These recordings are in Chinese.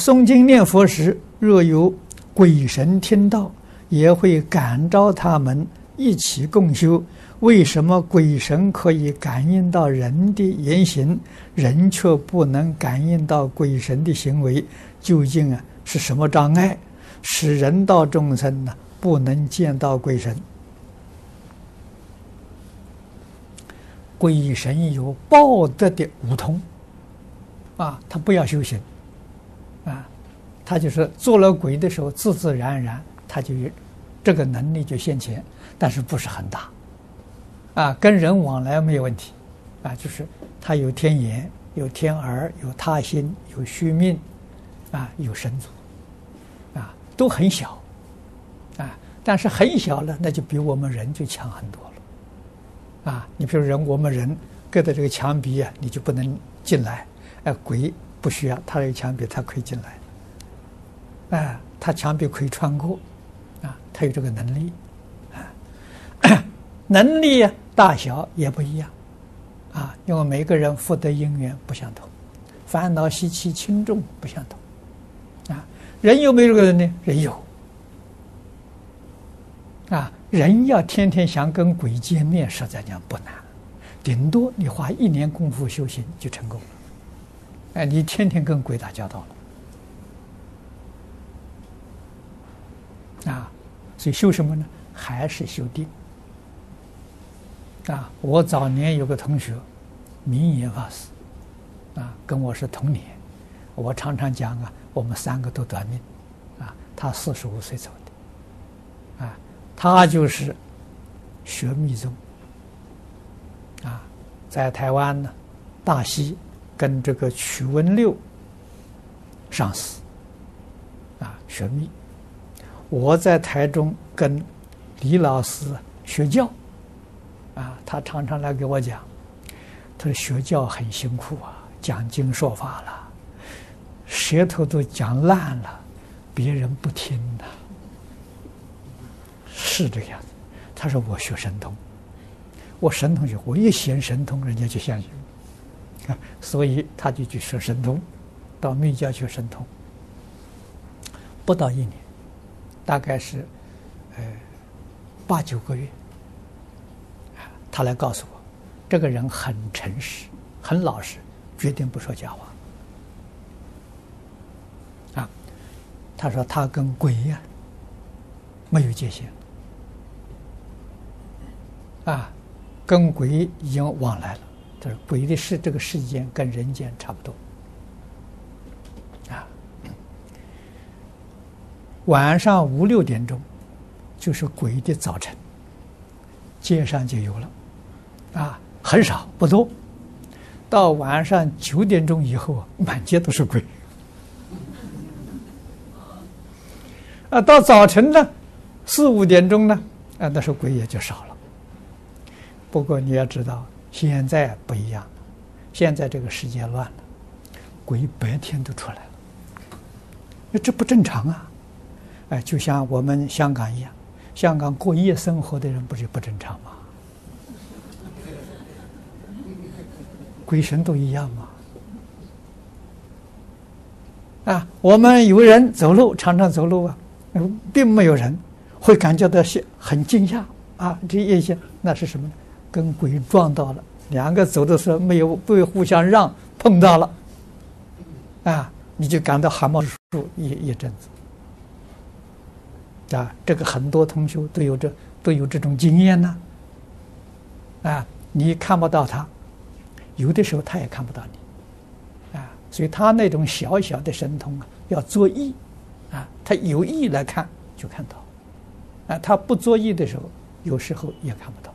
诵经念佛时，若有鬼神听到，也会感召他们一起共修。为什么鬼神可以感应到人的言行，人却不能感应到鬼神的行为？究竟啊是什么障碍，使人道众生呢不能见到鬼神？鬼神有报德的五通，啊，他不要修行，他就是做了鬼的时候，自自然然他就这个能力就现前，但是不是很大，啊，跟人往来没有问题，啊，就是他有天眼、有天耳、有他心、有虚命，啊，有神足，啊，都很小，啊，但是很小了，那就比我们人就强很多了。啊，你比如人，我们人隔着这个墙壁啊，你就不能进来。哎，鬼不需要，他有墙壁，他可以进来。哎，他墙壁可以穿过，啊，他有这个能力。啊，能力大小也不一样，啊，因为每个人福德因缘不相同，烦恼习气轻重不相同。啊，人有没有这个人呢？人有。啊。人要天天想跟鬼见面，实在讲不难，顶多你花一年功夫修行就成功了。哎，你天天跟鬼打交道了，啊，所以修什么呢？还是修定。啊，我早年有个同学，明眼法师，啊，跟我是同年，我常常讲啊，我们三个都短命，啊，他四十五岁走的，啊。他就是学密宗啊，在台湾呢，大溪跟这个曲文六上师啊学密，我在台中跟李老师学教啊，他常常来给我讲，他说学教很辛苦啊，讲经说法了，舌头都讲烂了，别人不听的。是这个样子，他说我学神通，我神通学，我一显神通，人家就相信，啊，所以他就去学神通，到密教学神通，不到一年，大概是，呃，八九个月，啊，他来告诉我，这个人很诚实，很老实，绝对不说假话，啊，他说他跟鬼呀，没有界限。啊，跟鬼已经往来了。他说鬼的世，这个世间跟人间差不多。晚上五六点钟，就是鬼的早晨，街上就有了。啊，很少不多。到晚上九点钟以后，满街都是鬼。啊，到早晨呢，四五点钟呢，啊，那时候鬼也就少了。不过你要知道，现在不一样。现在这个世界乱了，鬼白天都出来了，那这不正常啊！哎，就像我们香港一样，香港过夜生活的人不是不正常吗？鬼神都一样吗？啊，我们有人走路，常常走路啊，并没有人会感觉到是很惊吓啊，这一些那是什么呢？跟鬼撞到了，两个走的时候没有不互相让，碰到了，啊，你就感到汗毛竖一一阵子，啊，这个很多同学都有这都有这种经验呢，啊，你看不到他，有的时候他也看不到你，啊，所以他那种小小的神通啊，要作意，啊，他有意来看就看到，啊，他不作意的时候，有时候也看不到。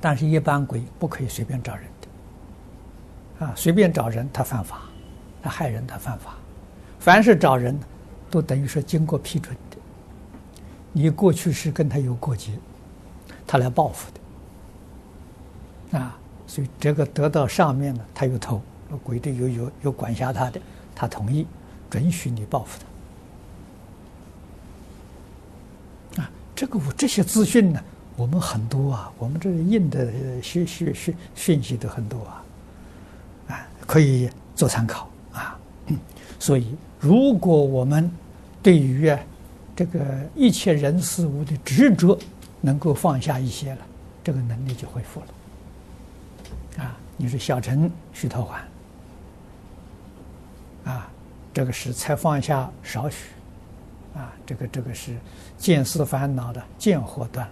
但是，一般鬼不可以随便找人的，啊，随便找人他犯法，他害人他犯法。凡是找人，都等于说经过批准的。你过去是跟他有过节，他来报复的，啊，所以这个得到上面呢，他有头，鬼的有有有管辖他的，他同意准许你报复他。啊，这个我这些资讯呢。我们很多啊，我们这印的讯讯讯讯息都很多啊，啊，可以做参考啊。所以，如果我们对于啊这个一切人事物的执着能够放下一些了，这个能力就恢复了。啊，你说小乘须陀洹，啊，这个是才放下少许，啊，这个这个是见思烦恼的见惑断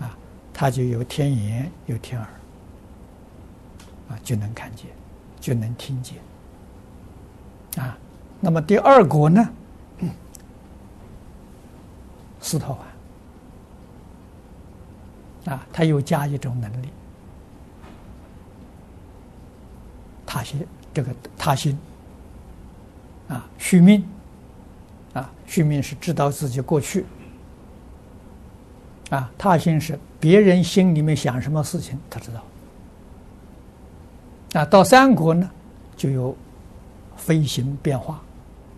了，啊，他就有天眼，有天耳，啊，就能看见，就能听见。啊，那么第二国呢？斯陀洹啊，他又加一种能力，他心这个他心啊，续命啊，续命是知道自己过去啊，他心是别人心里面想什么事情，他知道。啊，到三国呢，就有。飞行变化，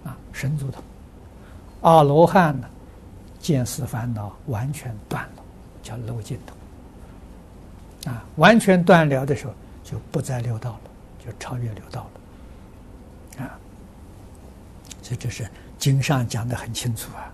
啊，神足通，阿罗汉呢，见思烦恼完全断了，叫漏尽通，啊，完全断了的时候，就不再六道了，就超越六道了，啊，所以这是经上讲的很清楚啊。